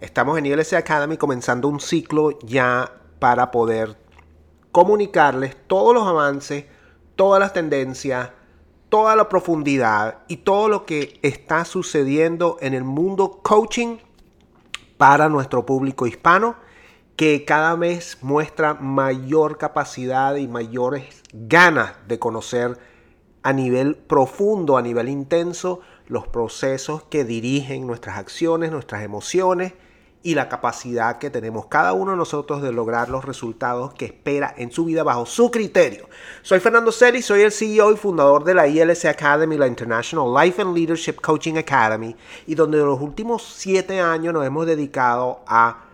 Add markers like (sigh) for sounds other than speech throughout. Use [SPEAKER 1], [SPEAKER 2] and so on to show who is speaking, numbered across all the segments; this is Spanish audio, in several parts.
[SPEAKER 1] Estamos en ILC Academy comenzando un ciclo ya para poder comunicarles todos los avances, todas las tendencias, toda la profundidad y todo lo que está sucediendo en el mundo coaching para nuestro público hispano que cada vez muestra mayor capacidad y mayores ganas de conocer a nivel profundo, a nivel intenso, los procesos que dirigen nuestras acciones, nuestras emociones y la capacidad que tenemos cada uno de nosotros de lograr los resultados que espera en su vida bajo su criterio. Soy Fernando Celi, soy el CEO y fundador de la ILC Academy, la International Life and Leadership Coaching Academy, y donde en los últimos siete años nos hemos dedicado a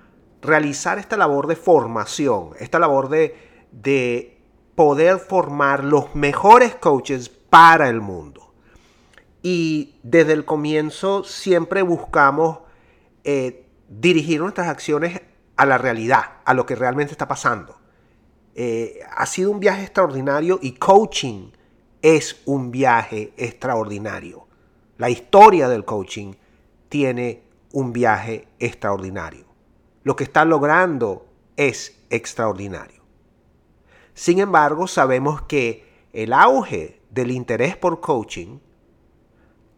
[SPEAKER 1] realizar esta labor de formación, esta labor de, de poder formar los mejores coaches para el mundo. Y desde el comienzo siempre buscamos eh, dirigir nuestras acciones a la realidad, a lo que realmente está pasando. Eh, ha sido un viaje extraordinario y coaching es un viaje extraordinario. La historia del coaching tiene un viaje extraordinario. Lo que está logrando es extraordinario. Sin embargo, sabemos que el auge del interés por coaching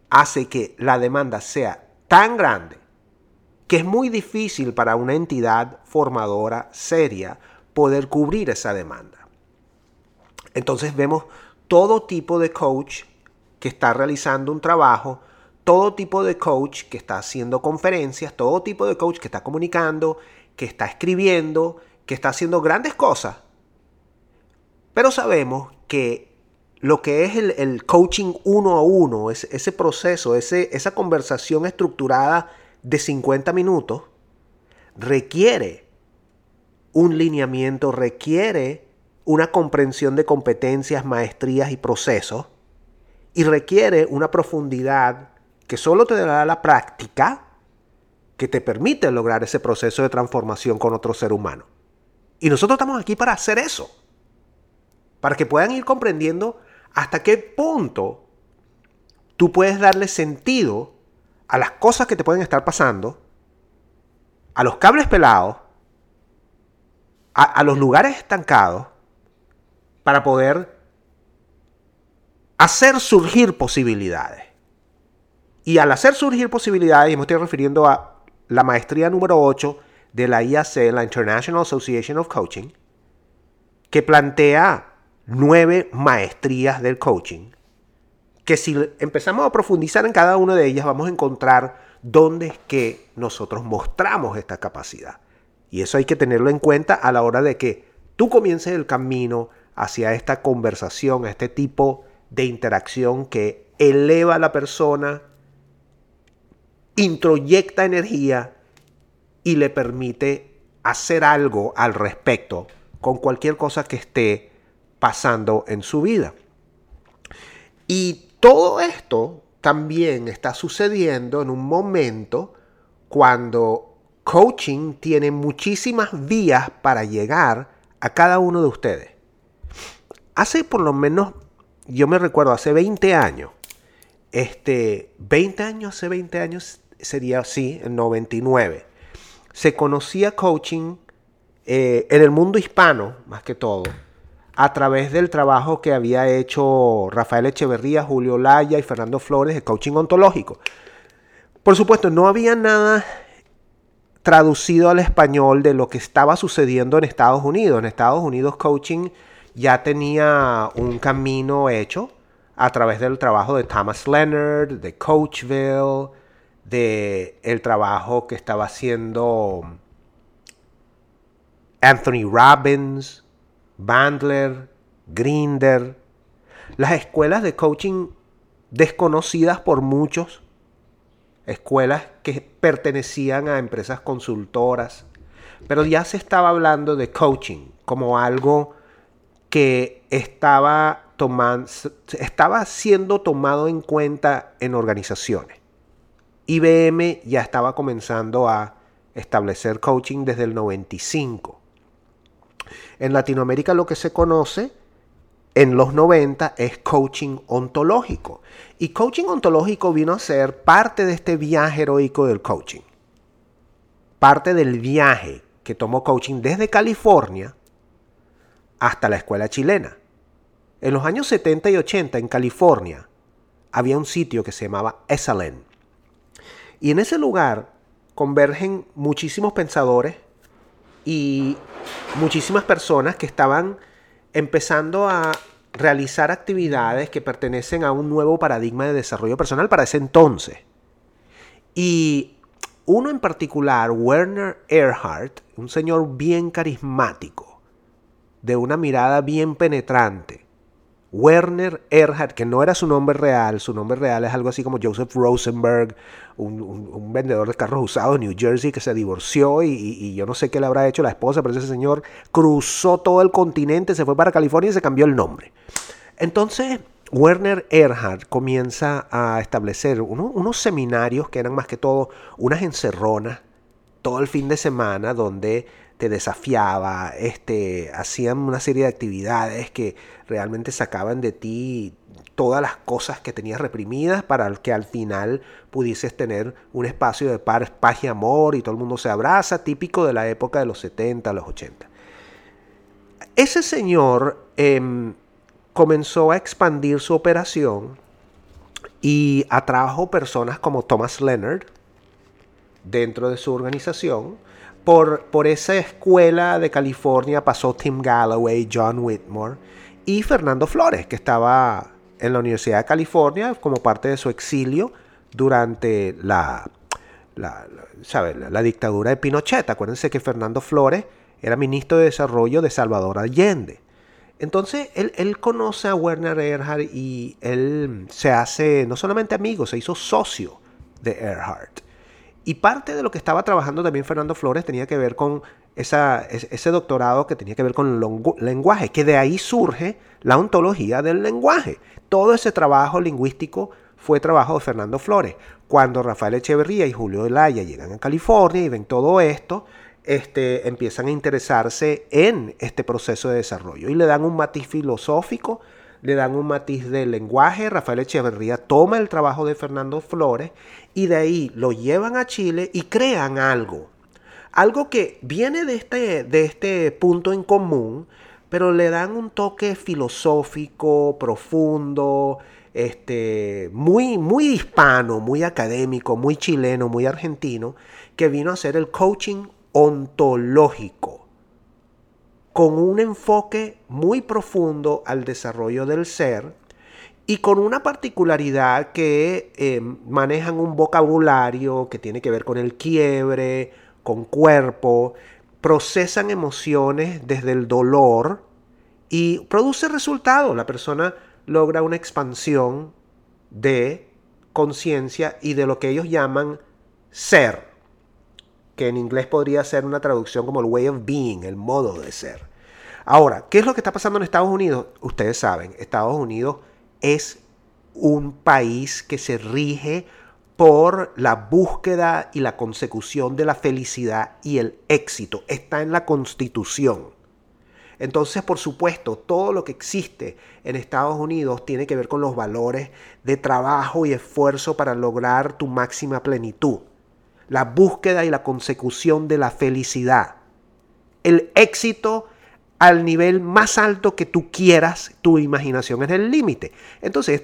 [SPEAKER 1] hace que la demanda sea tan grande que es muy difícil para una entidad formadora seria poder cubrir esa demanda. Entonces vemos todo tipo de coach que está realizando un trabajo, todo tipo de coach que está haciendo conferencias, todo tipo de coach que está comunicando, que está escribiendo, que está haciendo grandes cosas. Pero sabemos que lo que es el, coaching uno a uno, ese proceso, ese, esa conversación estructurada de 50 minutos, requiere un lineamiento, requiere una comprensión de competencias, maestrías y procesos, y requiere una profundidad que solo te dará la práctica que te permite lograr ese proceso de transformación con otro ser humano. Y nosotros estamos aquí para hacer eso, para que puedan ir comprendiendo hasta qué punto tú puedes darle sentido a las cosas que te pueden estar pasando, a los cables pelados, a, los lugares estancados, para poder hacer surgir posibilidades. Y al hacer surgir posibilidades, y me estoy refiriendo a la maestría número 8 de la IAC, la International Association of Coaching, que plantea nueve maestrías del coaching, que si empezamos a profundizar en cada una de ellas vamos a encontrar dónde es que nosotros mostramos esta capacidad. Y eso hay que tenerlo en cuenta a la hora de que tú comiences el camino hacia esta conversación, a este tipo de interacción que eleva a la persona, introyecta energía y le permite hacer algo al respecto con cualquier cosa que esté pasando en su vida. Y todo esto también está sucediendo en un momento cuando coaching tiene muchísimas vías para llegar a cada uno de ustedes. Hace por lo menos, yo me recuerdo, hace 20 años, este, 20 años, hace 20 años sería así, en 99, se conocía coaching eh, en el mundo hispano, más que todo, a través del trabajo que había hecho Rafael Echeverría, Julio Laya y Fernando Flores de coaching ontológico. Por supuesto, no había nada traducido al español de lo que estaba sucediendo en Estados Unidos. En Estados Unidos coaching ya tenía un camino hecho a través del trabajo de Thomas Leonard, de Coachville, de el trabajo que estaba haciendo Anthony Robbins, Bandler, Grinder, las escuelas de coaching desconocidas por muchos, escuelas que pertenecían a empresas consultoras, pero ya se estaba hablando de coaching como algo que estaba, tomando, estaba siendo tomado en cuenta en organizaciones. IBM ya estaba comenzando a establecer coaching desde el 95. En Latinoamérica lo que se conoce en los 90 es coaching ontológico. Y coaching ontológico vino a ser parte de este viaje heroico del coaching. Parte del viaje que tomó coaching desde California hasta la escuela chilena. En los años 70 y 80 en California había un sitio que se llamaba Esalen. Y en ese lugar convergen muchísimos pensadores y muchísimas personas que estaban empezando a realizar actividades que pertenecen a un nuevo paradigma de desarrollo personal para ese entonces. Y uno en particular, Werner Erhardt, un señor bien carismático, de una mirada bien penetrante. Werner Erhard, que no era su nombre real, su nombre real es algo así como Joseph Rosenberg, un, vendedor de carros usados de New Jersey que se divorció y, yo no sé qué le habrá hecho la esposa, pero ese señor cruzó todo el continente, se fue para California y se cambió el nombre. Entonces, Werner Erhard comienza a establecer unos seminarios que eran más que todo unas encerronas todo el fin de semana donde te desafiaba, este, hacían una serie de actividades que realmente sacaban de ti todas las cosas que tenías reprimidas para que al final pudieses tener un espacio de paz, paz y amor y todo el mundo se abraza, típico de la época de los 70, los 80. Ese señor em, comenzó a expandir su operación y atrajo personas como Thomas Leonard dentro de su organización. Por, por esa escuela de California pasó Tim Galloway, John Whitmore y Fernando Flores, que estaba en la Universidad de California como parte de su exilio durante la, la, la dictadura de Pinochet. Acuérdense que Fernando Flores era ministro de Desarrollo de Salvador Allende. Entonces él, conoce a Werner Erhard y él se hace no solamente amigo, se hizo socio de Erhard. Y parte de lo que estaba trabajando también Fernando Flores tenía que ver con esa, ese doctorado que tenía que ver con el lenguaje, que de ahí surge la ontología del lenguaje. Todo ese trabajo lingüístico fue trabajo de Fernando Flores. Cuando Rafael Echeverría y Julio Delaya llegan a California y ven todo esto, este, empiezan a interesarse en este proceso de desarrollo y le dan un matiz filosófico, le dan un matiz de lenguaje. Rafael Echeverría toma el trabajo de Fernando Flores y de ahí lo llevan a Chile y crean algo. Algo que viene de este, de este punto en común, pero le dan un toque filosófico, profundo, este, muy, muy hispano, muy académico, muy chileno, muy argentino, que vino a ser el coaching ontológico, con un enfoque muy profundo al desarrollo del ser y con una particularidad que eh, manejan un vocabulario que tiene que ver con el quiebre, con cuerpo, procesan emociones desde el dolor y produce resultados. La persona logra una expansión de conciencia y de lo que ellos llaman ser que en inglés podría ser una traducción como el way of being, el modo de ser. Ahora, ¿qué es lo que está pasando en Estados Unidos? Ustedes saben, Estados Unidos es un país que se rige por la búsqueda y la consecución de la felicidad y el éxito. Está en la constitución. Entonces, por supuesto, todo lo que existe en Estados Unidos tiene que ver con los valores de trabajo y esfuerzo para lograr tu máxima plenitud la búsqueda y la consecución de la felicidad. El éxito al nivel más alto que tú quieras, tu imaginación es el límite. Entonces,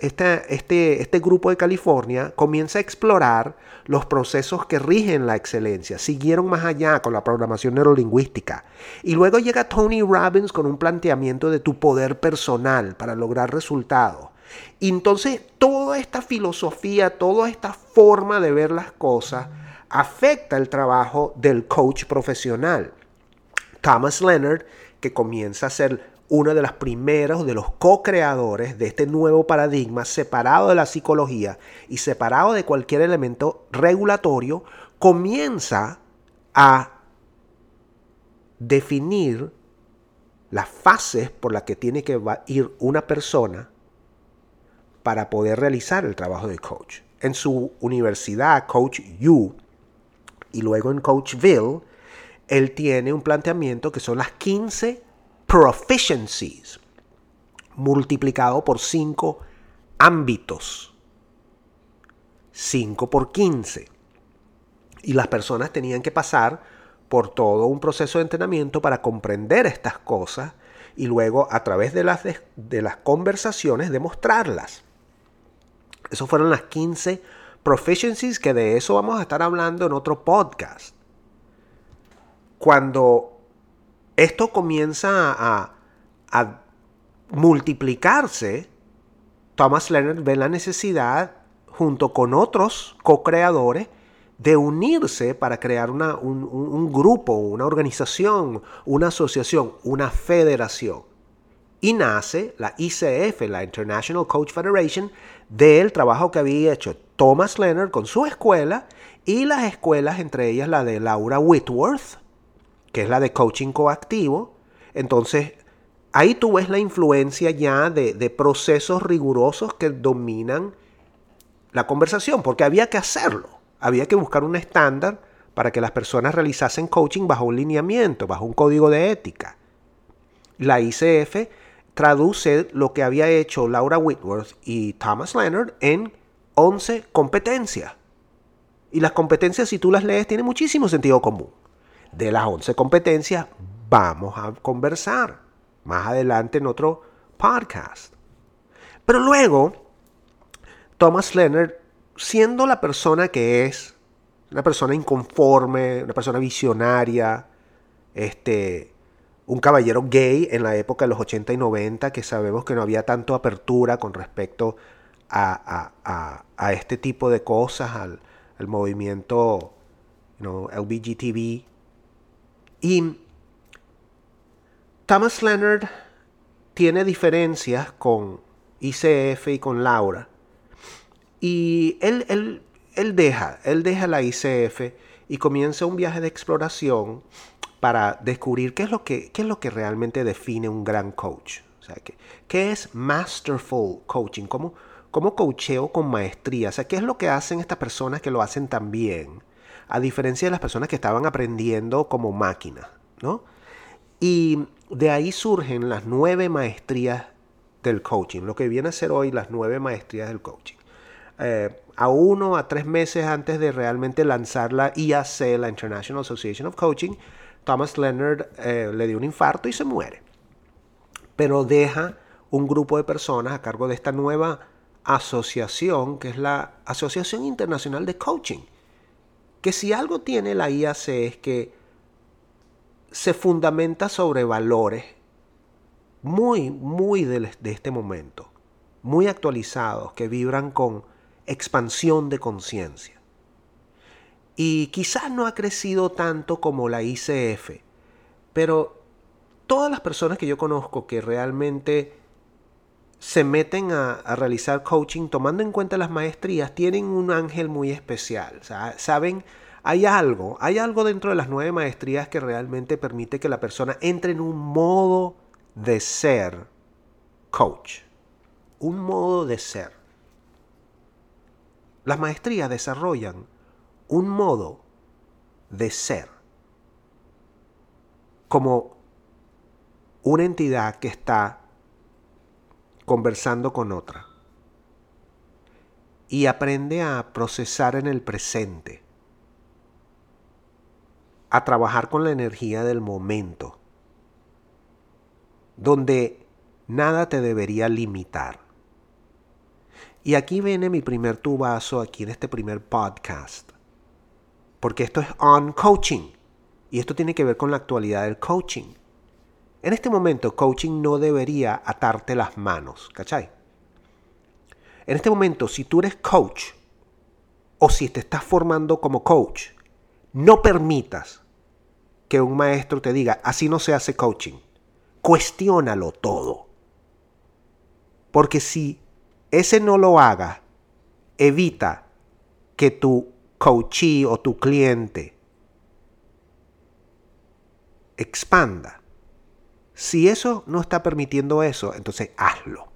[SPEAKER 1] este, este grupo de California comienza a explorar los procesos que rigen la excelencia. Siguieron más allá con la programación neurolingüística. Y luego llega Tony Robbins con un planteamiento de tu poder personal para lograr resultados. Entonces toda esta filosofía, toda esta forma de ver las cosas afecta el trabajo del coach profesional. Thomas Leonard, que comienza a ser uno de los primeros, de los co-creadores de este nuevo paradigma, separado de la psicología y separado de cualquier elemento regulatorio, comienza a definir las fases por las que tiene que ir una persona para poder realizar el trabajo de coach. En su universidad, Coach U, y luego en Coachville, él tiene un planteamiento que son las 15 proficiencies multiplicado por 5 ámbitos. 5 por 15. Y las personas tenían que pasar por todo un proceso de entrenamiento para comprender estas cosas y luego a través de las, de, las conversaciones demostrarlas. Esos fueron las 15 proficiencies que de eso vamos a estar hablando en otro podcast. Cuando esto comienza a, a multiplicarse, Thomas Leonard ve la necesidad, junto con otros co-creadores, de unirse para crear un, grupo, una organización, una asociación, una federación. Y nace la ICF, la International Coach Federation, del trabajo que había hecho Thomas Leonard con su escuela y las escuelas, entre ellas la de Laura Whitworth, que es la de coaching coactivo. Entonces, ahí tú ves la influencia ya de, de procesos rigurosos que dominan la conversación, porque había que hacerlo había que buscar un estándar para que las personas realizasen coaching bajo un lineamiento, bajo un código de ética. La ICF traduce lo que había hecho Laura Whitworth y Thomas Leonard en 11 competencias. Y las competencias, si tú las lees, tienen muchísimo sentido común. De las 11 competencias vamos a conversar más adelante en otro podcast. Pero luego, Thomas Leonard siendo la persona que es, una persona inconforme, una persona visionaria, este, un caballero gay en la época de los 80 y 90, que sabemos que no había tanto apertura con respecto a, este tipo de cosas, al, movimiento you LBGTB. Y Thomas Leonard tiene diferencias con ICF y con Laura y él, él, él, deja, él deja la ICF y comienza un viaje de exploración para descubrir qué es lo que, qué es lo que realmente define un gran coach. O sea, ¿qué, qué es masterful coaching? ¿Cómo, ¿Cómo coacheo con maestría? O sea, ¿qué es lo que hacen estas personas que lo hacen tan bien? A diferencia de las personas que estaban aprendiendo como máquina, ¿no? Y de ahí surgen las nueve maestrías del coaching, lo que viene a ser hoy las nueve maestrías del coaching. Eh, a uno a tres meses antes de realmente lanzar la IAC, la International Association of Coaching, Thomas Leonard eh, le dio un infarto y se muere. Pero deja un grupo de personas a cargo de esta nueva asociación, que es la Asociación Internacional de Coaching. Que si algo tiene la IAC es que se fundamenta sobre valores muy, muy de este momento, muy actualizados, que vibran con expansión de conciencia. Y quizás no ha crecido tanto como la ICF, pero todas las personas que yo conozco que realmente se meten a, realizar coaching tomando en cuenta las maestrías tienen un ángel muy especial. Saben, hay algo, hay algo dentro de las nueve maestrías que realmente permite que la persona entre en un modo de ser coach. Un modo de ser. Las maestrías desarrollan un modo de ser como una entidad que está conversando con otra y aprende a procesar en el presente, a trabajar con la energía del momento, donde nada te debería limitar. Y aquí viene mi primer tubazo aquí en este primer podcast. Porque esto es on coaching. Y esto tiene que ver con la actualidad del coaching. En este momento, coaching no debería atarte las manos, ¿cachai? En este momento, si tú eres coach o si te estás formando como coach, no permitas que un maestro te diga, así no se hace coaching. Cuestiónalo todo. Porque si ese no lo haga, evita que tu coachee o tu cliente expanda. Si eso no está permitiendo eso, entonces hazlo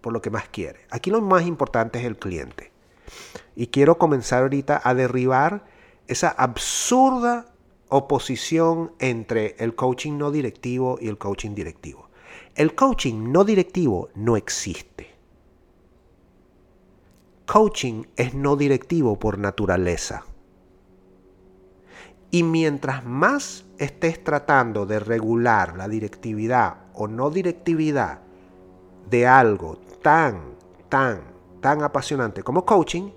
[SPEAKER 1] por lo que más quiere. Aquí lo más importante es el cliente. Y quiero comenzar ahorita a derribar esa absurda oposición entre el coaching no directivo y el coaching directivo. El coaching no directivo no existe. Coaching es no directivo por naturaleza. Y mientras más estés tratando de regular la directividad o no directividad de algo tan, tan, tan apasionante como coaching,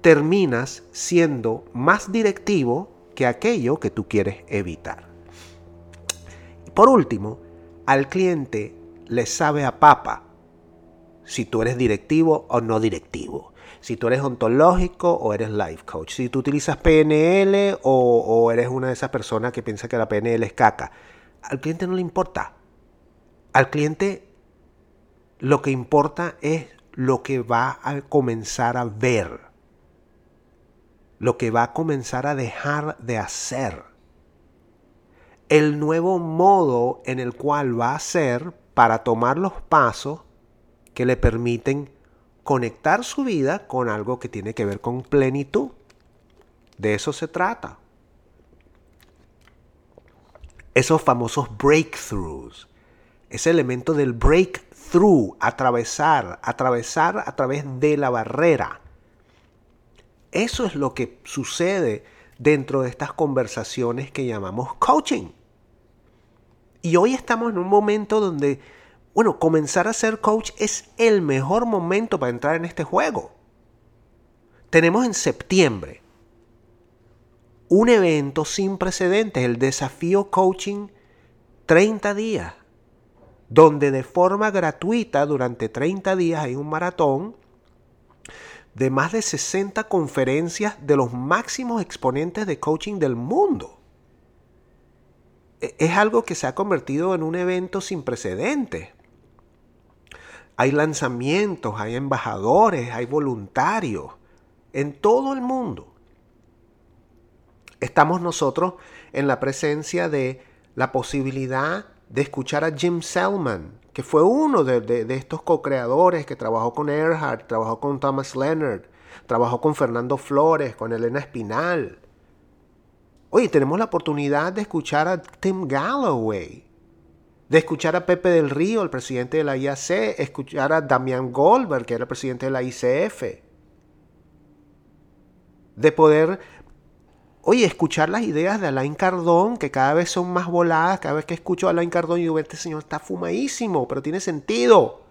[SPEAKER 1] terminas siendo más directivo que aquello que tú quieres evitar. Por último, al cliente le sabe a papa si tú eres directivo o no directivo si tú eres ontológico o eres life coach, si tú utilizas PNL o, eres una de esas personas que piensa que la PNL es caca. Al cliente no le importa. Al cliente lo que importa es lo que va a comenzar a ver, lo que va a comenzar a dejar de hacer, el nuevo modo en el cual va a ser para tomar los pasos que le permiten conectar su vida con algo que tiene que ver con plenitud. De eso se trata. Esos famosos breakthroughs. Ese elemento del breakthrough, atravesar, atravesar a través de la barrera. Eso es lo que sucede dentro de estas conversaciones que llamamos coaching. Y hoy estamos en un momento donde bueno, comenzar a ser coach es el mejor momento para entrar en este juego. Tenemos en septiembre un evento sin precedentes, el desafío coaching 30 días, donde de forma gratuita durante 30 días hay un maratón de más de 60 conferencias de los máximos exponentes de coaching del mundo. E-, es algo que se ha convertido en un evento sin precedentes hay lanzamientos, hay embajadores, hay voluntarios en todo el mundo. Estamos nosotros en la presencia de la posibilidad de escuchar a Jim Selman, que fue uno de, estos co-creadores que trabajó con Earhart, trabajó con Thomas Leonard, trabajó con Fernando Flores, con Elena Espinal. Oye, tenemos la oportunidad de escuchar a Tim Galloway, de escuchar a Pepe del Río, el presidente de la IAC, escuchar a Damián Goldberg, que era el presidente de la ICF, de poder, oye, escuchar las ideas de Alain Cardón, que cada vez son más voladas, cada vez que escucho a Alain Cardón, yo digo, este señor está fumadísimo, pero tiene sentido.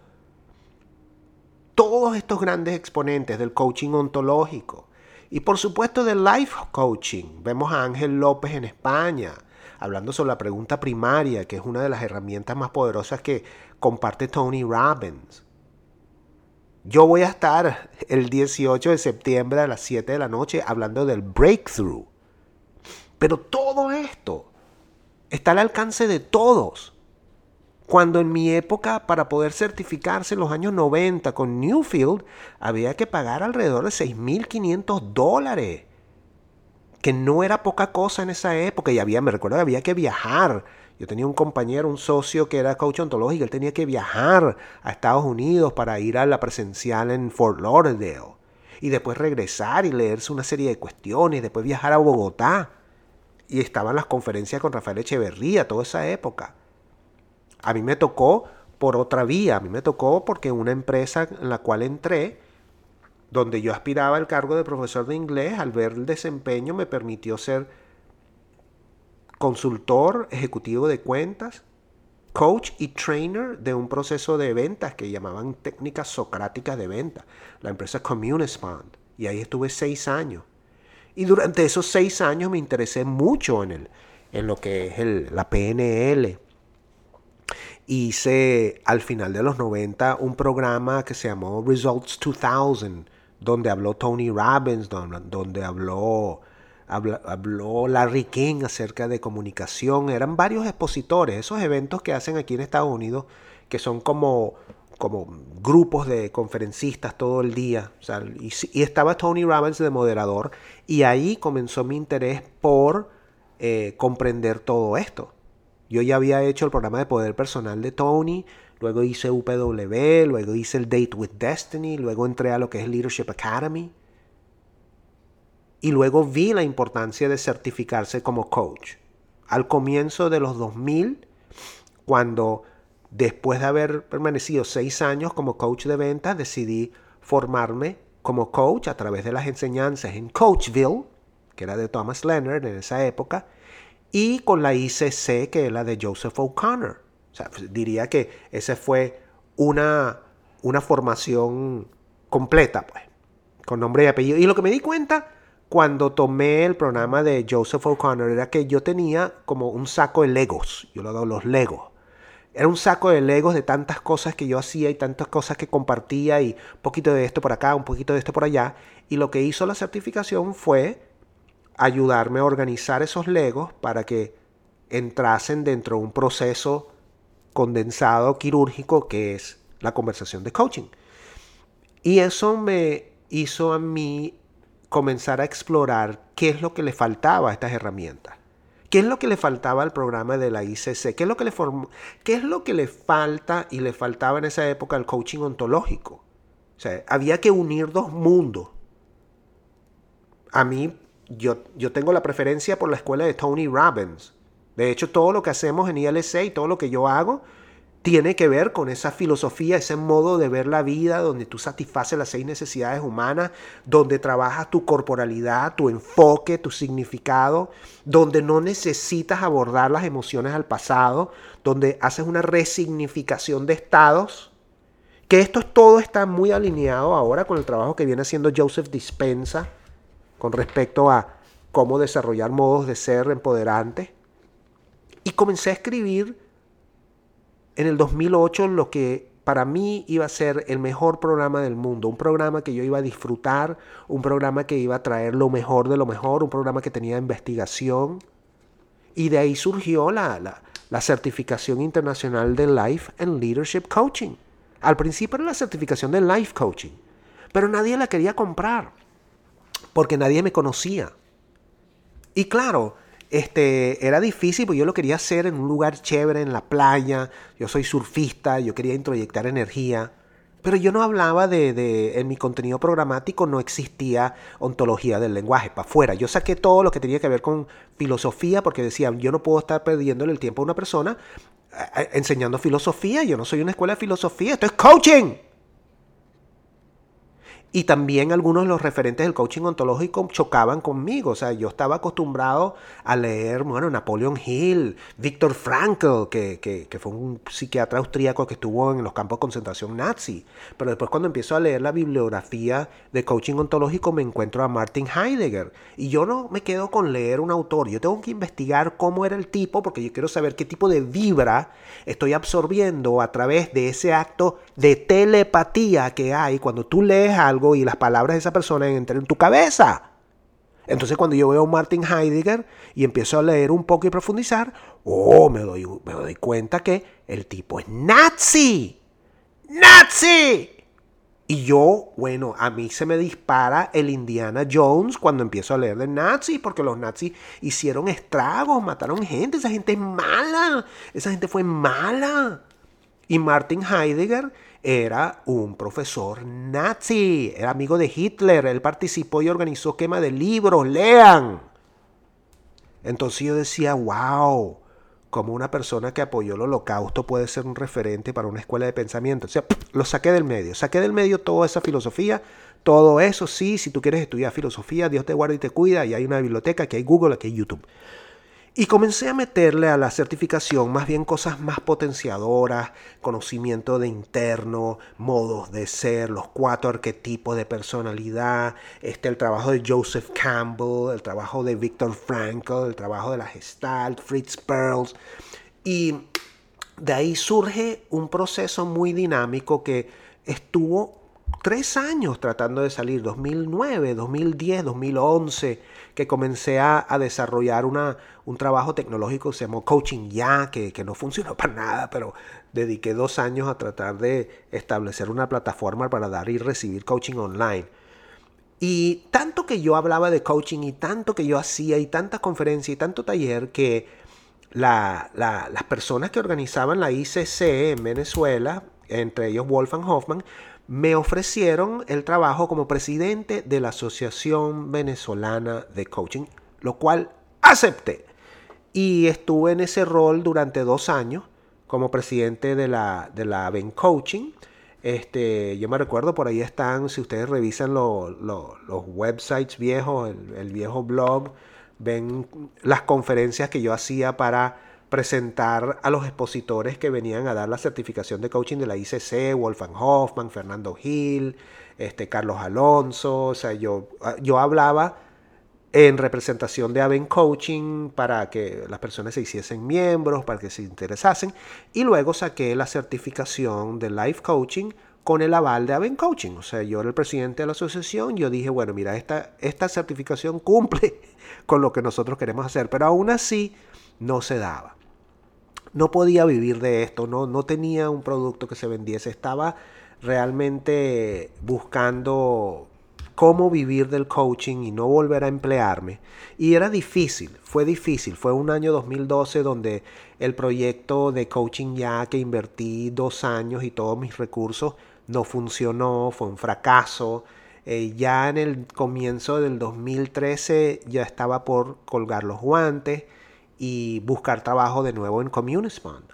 [SPEAKER 1] Todos estos grandes exponentes del coaching ontológico y por supuesto del life coaching. Vemos a Ángel López en España, hablando sobre la pregunta primaria, que es una de las herramientas más poderosas que comparte Tony Robbins. Yo voy a estar el 18 de septiembre a las 7 de la noche hablando del breakthrough. Pero todo esto está al alcance de todos. Cuando en mi época, para poder certificarse en los años 90 con Newfield, había que pagar alrededor de 6.500 dólares que no era poca cosa en esa época y había, me recuerdo que había que viajar. Yo tenía un compañero, un socio que era coach ontológico, él tenía que viajar a Estados Unidos para ir a la presencial en Fort Lauderdale y después regresar y leerse una serie de cuestiones, después viajar a Bogotá. Y estaban las conferencias con Rafael Echeverría, toda esa época. A mí me tocó por otra vía, a mí me tocó porque una empresa en la cual entré donde yo aspiraba al cargo de profesor de inglés, al ver el desempeño me permitió ser consultor ejecutivo de cuentas, coach y trainer de un proceso de ventas que llamaban técnicas socráticas de venta, la empresa Communispond. Y ahí estuve seis años. Y durante esos seis años me interesé mucho en, el, en lo que es el, la PNL. Hice al final de los 90 un programa que se llamó Results 2000 donde habló Tony Robbins, donde, habló, habló, Larry King acerca de comunicación. Eran varios expositores, esos eventos que hacen aquí en Estados Unidos, que son como, como grupos de conferencistas todo el día. y, estaba Tony Robbins de moderador, y ahí comenzó mi interés por eh, comprender todo esto. Yo ya había hecho el programa de poder personal de Tony, luego hice UPW, luego hice el Date with Destiny, luego entré a lo que es Leadership Academy. Y luego vi la importancia de certificarse como coach. Al comienzo de los 2000, cuando después de haber permanecido seis años como coach de ventas, decidí formarme como coach a través de las enseñanzas en Coachville, que era de Thomas Leonard en esa época, y con la ICC, que es la de Joseph O'Connor. O sea, diría que esa fue una, una formación completa, pues, con nombre y apellido. Y lo que me di cuenta cuando tomé el programa de Joseph O'Connor era que yo tenía como un saco de legos, yo lo hago los legos. Era un saco de legos de tantas cosas que yo hacía y tantas cosas que compartía y un poquito de esto por acá, un poquito de esto por allá. Y lo que hizo la certificación fue ayudarme a organizar esos legos para que entrasen dentro de un proceso condensado quirúrgico que es la conversación de coaching. Y eso me hizo a mí comenzar a explorar qué es lo que le faltaba a estas herramientas. ¿Qué es lo que le faltaba al programa de la ICC? ¿Qué es lo que le, qué es lo que le falta y le faltaba en esa época al coaching ontológico? O sea, había que unir dos mundos. A mí, yo, yo tengo la preferencia por la escuela de Tony Robbins. De hecho, todo lo que hacemos en ILC y todo lo que yo hago tiene que ver con esa filosofía, ese modo de ver la vida donde tú satisfaces las seis necesidades humanas, donde trabajas tu corporalidad, tu enfoque, tu significado, donde no necesitas abordar las emociones al pasado, donde haces una resignificación de estados. Que esto todo está muy alineado ahora con el trabajo que viene haciendo Joseph Dispensa con respecto a cómo desarrollar modos de ser empoderantes. Y comencé a escribir en el 2008 lo que para mí iba a ser el mejor programa del mundo, un programa que yo iba a disfrutar, un programa que iba a traer lo mejor de lo mejor, un programa que tenía investigación. Y de ahí surgió la, la, certificación internacional de Life and Leadership Coaching. Al principio era la certificación de Life Coaching, pero nadie la quería comprar porque nadie me conocía. Y claro, este, era difícil porque yo lo quería hacer en un lugar chévere, en la playa. Yo soy surfista, yo quería introyectar energía. Pero yo no hablaba de, de, en mi contenido programático no existía ontología del lenguaje para afuera. Yo saqué todo lo que tenía que ver con filosofía porque decía, yo no puedo estar perdiéndole el tiempo a una persona eh, eh, enseñando filosofía. Yo no soy una escuela de filosofía, esto es coaching. Y también algunos de los referentes del coaching ontológico chocaban conmigo. O sea, yo estaba acostumbrado a leer, bueno, Napoleon Hill, Viktor Frankl, que, que, fue un psiquiatra austríaco que estuvo en los campos de concentración nazi. Pero después cuando empiezo a leer la bibliografía de coaching ontológico me encuentro a Martin Heidegger. Y yo no me quedo con leer un autor. Yo tengo que investigar cómo era el tipo porque yo quiero saber qué tipo de vibra estoy absorbiendo a través de ese acto de telepatía que hay cuando tú lees algo y las palabras de esa persona entran en tu cabeza. Entonces cuando yo veo a Martin Heidegger y empiezo a leer un poco y profundizar, oh, me doy, me doy cuenta que el tipo es nazi. ¡Nazi! Y yo, bueno, a mí se me dispara el Indiana Jones cuando empiezo a leer de nazis, porque los nazis hicieron estragos, mataron gente, esa gente es mala, esa gente fue mala. Y Martin Heidegger era un profesor nazi, era amigo de Hitler, él participó y organizó quema de libros, lean. Entonces yo decía, wow, como una persona que apoyó el holocausto puede ser un referente para una escuela de pensamiento. O sea, lo saqué del medio, saqué del medio toda esa filosofía, todo eso, sí, si tú quieres estudiar filosofía, Dios te guarda y te cuida, y hay una biblioteca, aquí hay Google, aquí hay YouTube. Y comencé a meterle a la certificación más bien cosas más potenciadoras, conocimiento de interno, modos de ser, los cuatro arquetipos de personalidad, este, el trabajo de Joseph Campbell, el trabajo de Viktor Frankl, el trabajo de la Gestalt, Fritz Perls. Y de ahí surge un proceso muy dinámico que estuvo tres años tratando de salir, 2009, 2010, 2011, que comencé a, desarrollar una, un trabajo tecnológico que se llamó Coaching Ya, que, que, no funcionó para nada, pero dediqué dos años a tratar de establecer una plataforma para dar y recibir coaching online. Y tanto que yo hablaba de coaching y tanto que yo hacía y tantas conferencias y tanto taller que las personas que organizaban la ICC en Venezuela, entre ellos Wolfgang Hoffman, me ofrecieron el trabajo como presidente de la Asociación Venezolana de Coaching, lo cual acepté. Y estuve en ese rol durante dos años como presidente de la, de la Ben Coaching. Este, yo me recuerdo, por ahí están, si ustedes revisan los websites viejos, el, viejo blog, ven las conferencias que yo hacía para presentar a los expositores que venían a dar la certificación de coaching de la ICC, Wolfgang Hoffman, Fernando Gil, este, Carlos Alonso, o sea, yo, yo hablaba en representación de Aven Coaching para que las personas se hiciesen miembros, para que se interesasen. Y luego saqué la certificación de Life Coaching con el aval de Aven Coaching. O sea, yo era el presidente de la asociación, yo dije, bueno, mira, esta, esta certificación cumple (laughs) con lo que nosotros queremos hacer, pero aún así no se daba. No podía vivir de esto, no, no tenía un producto que se vendiese, estaba realmente buscando cómo vivir del coaching y no volver a emplearme. Y era difícil, fue difícil. Fue un año 2012 donde el proyecto de coaching ya que invertí dos años y todos mis recursos no funcionó, fue un fracaso. Eh, ya en el comienzo del 2013 ya estaba por colgar los guantes y buscar trabajo de nuevo en Communispond.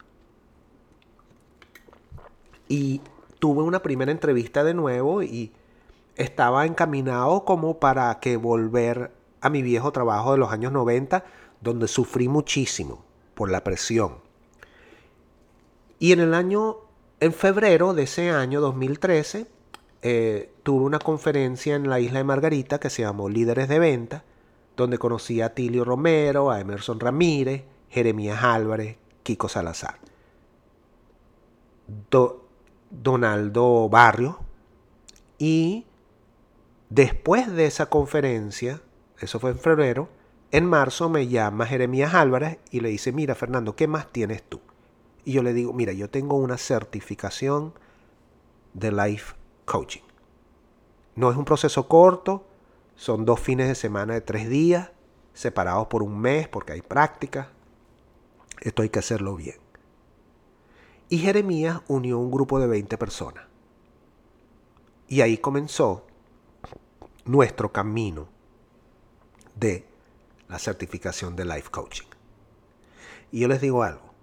[SPEAKER 1] Y tuve una primera entrevista de nuevo y estaba encaminado como para que volver a mi viejo trabajo de los años 90, donde sufrí muchísimo por la presión. Y en el año, en febrero de ese año 2013, eh, tuve una conferencia en la isla de Margarita que se llamó Líderes de Venta, donde conocí a Tilio Romero, a Emerson Ramírez, Jeremías Álvarez, Kiko Salazar. Donaldo Barrio y Después de esa conferencia, eso fue en febrero, en marzo me llama Jeremías Álvarez y le dice, mira Fernando, ¿qué más tienes tú? Y yo le digo, mira, yo tengo una certificación de Life Coaching. No es un proceso corto, son dos fines de semana de tres días, separados por un mes porque hay práctica. Esto hay que hacerlo bien. Y Jeremías unió un grupo de 20 personas. Y ahí comenzó nuestro camino de la certificación de Life Coaching. Y yo les digo algo,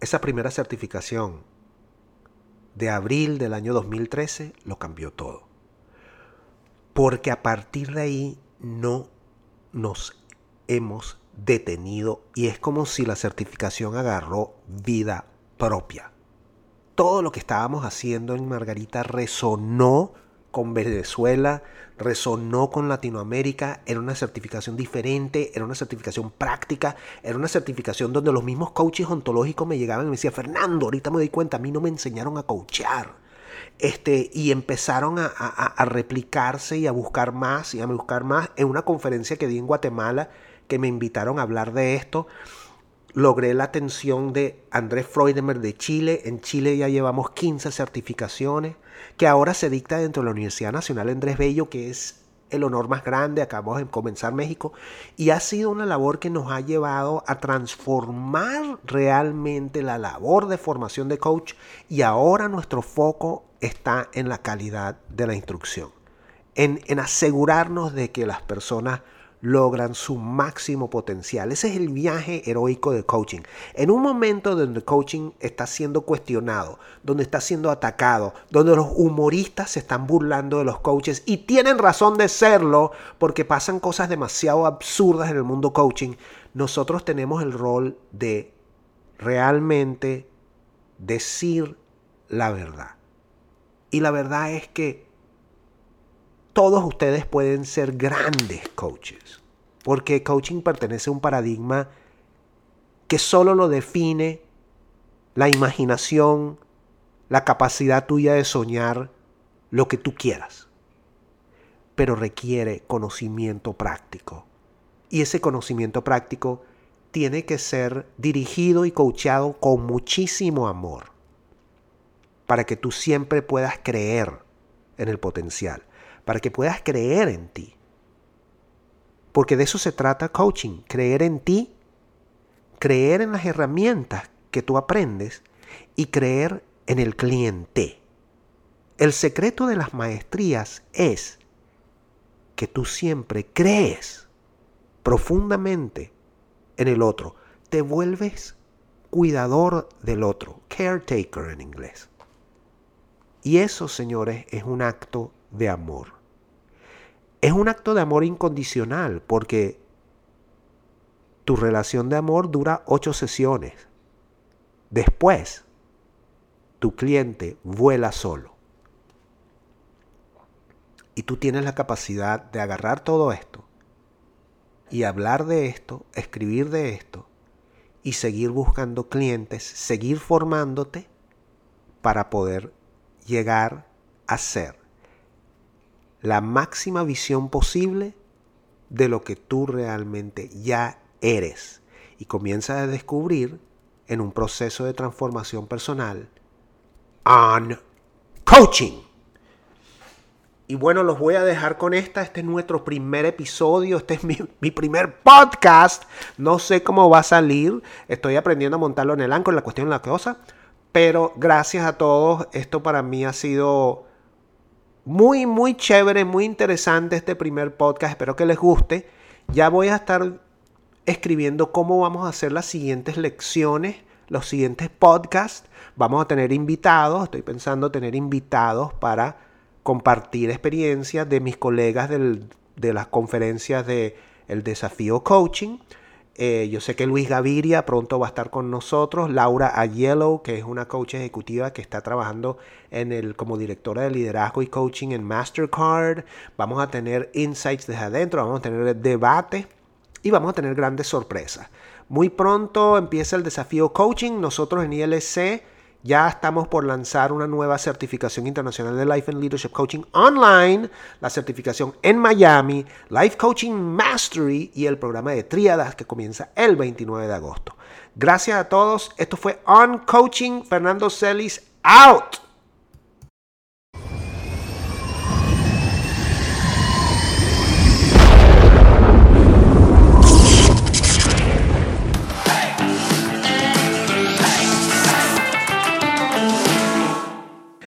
[SPEAKER 1] esa primera certificación de abril del año 2013 lo cambió todo. Porque a partir de ahí no nos hemos detenido y es como si la certificación agarró vida propia. Todo lo que estábamos haciendo en Margarita resonó con Venezuela, resonó con Latinoamérica, era una certificación diferente, era una certificación práctica, era una certificación donde los mismos coaches ontológicos me llegaban y me decían, Fernando, ahorita me doy cuenta, a mí no me enseñaron a coachar. Este, y empezaron a, a replicarse y a buscar más y a buscar más en una conferencia que di en Guatemala que me invitaron a hablar de esto logré la atención de Andrés Freudemer de Chile. En Chile ya llevamos 15 certificaciones, que ahora se dicta dentro de la Universidad Nacional Andrés Bello, que es el honor más grande. Acabamos de comenzar México. Y ha sido una labor que nos ha llevado a transformar realmente la labor de formación de coach. Y ahora nuestro foco está en la calidad de la instrucción. En, en asegurarnos de que las personas logran su máximo potencial. Ese es el viaje heroico de coaching. En un momento donde el coaching está siendo cuestionado, donde está siendo atacado, donde los humoristas se están burlando de los coaches y tienen razón de serlo porque pasan cosas demasiado absurdas en el mundo coaching, nosotros tenemos el rol de realmente decir la verdad. Y la verdad es que todos ustedes pueden ser grandes coaches, porque coaching pertenece a un paradigma que solo lo define la imaginación, la capacidad tuya de soñar lo que tú quieras, pero requiere conocimiento práctico. Y ese conocimiento práctico tiene que ser dirigido y coachado con muchísimo amor, para que tú siempre puedas creer en el potencial para que puedas creer en ti. Porque de eso se trata coaching, creer en ti, creer en las herramientas que tú aprendes y creer en el cliente. El secreto de las maestrías es que tú siempre crees profundamente en el otro. Te vuelves cuidador del otro, caretaker en inglés. Y eso, señores, es un acto de amor. Es un acto de amor incondicional porque tu relación de amor dura ocho sesiones. Después, tu cliente vuela solo. Y tú tienes la capacidad de agarrar todo esto y hablar de esto, escribir de esto y seguir buscando clientes, seguir formándote para poder llegar a ser la máxima visión posible de lo que tú realmente ya eres. Y comienzas a descubrir en un proceso de transformación personal on coaching. Y bueno, los voy a dejar con esta. Este es nuestro primer episodio. Este es mi, mi, primer podcast. No sé cómo va a salir. Estoy aprendiendo a montarlo en el Anchor, la cuestión la cosa. Pero gracias a todos. Esto para mí ha sido muy, muy chévere, muy interesante este primer podcast. Espero que les guste. Ya voy a estar escribiendo cómo vamos a hacer las siguientes lecciones, los siguientes podcasts. Vamos a tener invitados. Estoy pensando tener invitados para compartir experiencias de mis colegas de las conferencias de El Desafío Coaching. Eh, yo sé que Luis Gaviria pronto va a estar con nosotros, Laura Ayello, que es una coach ejecutiva que está trabajando en el, como directora de liderazgo y coaching en Mastercard. Vamos a tener insights desde adentro, vamos a tener debate y vamos a tener grandes sorpresas. Muy pronto empieza el desafío coaching. Nosotros en ILC ya estamos por lanzar una nueva certificación internacional de Life and Leadership Coaching online, la certificación en Miami, Life Coaching Mastery y el programa de tríadas que comienza el 29 de agosto. Gracias a todos. Esto fue On Coaching. Fernando Celis out.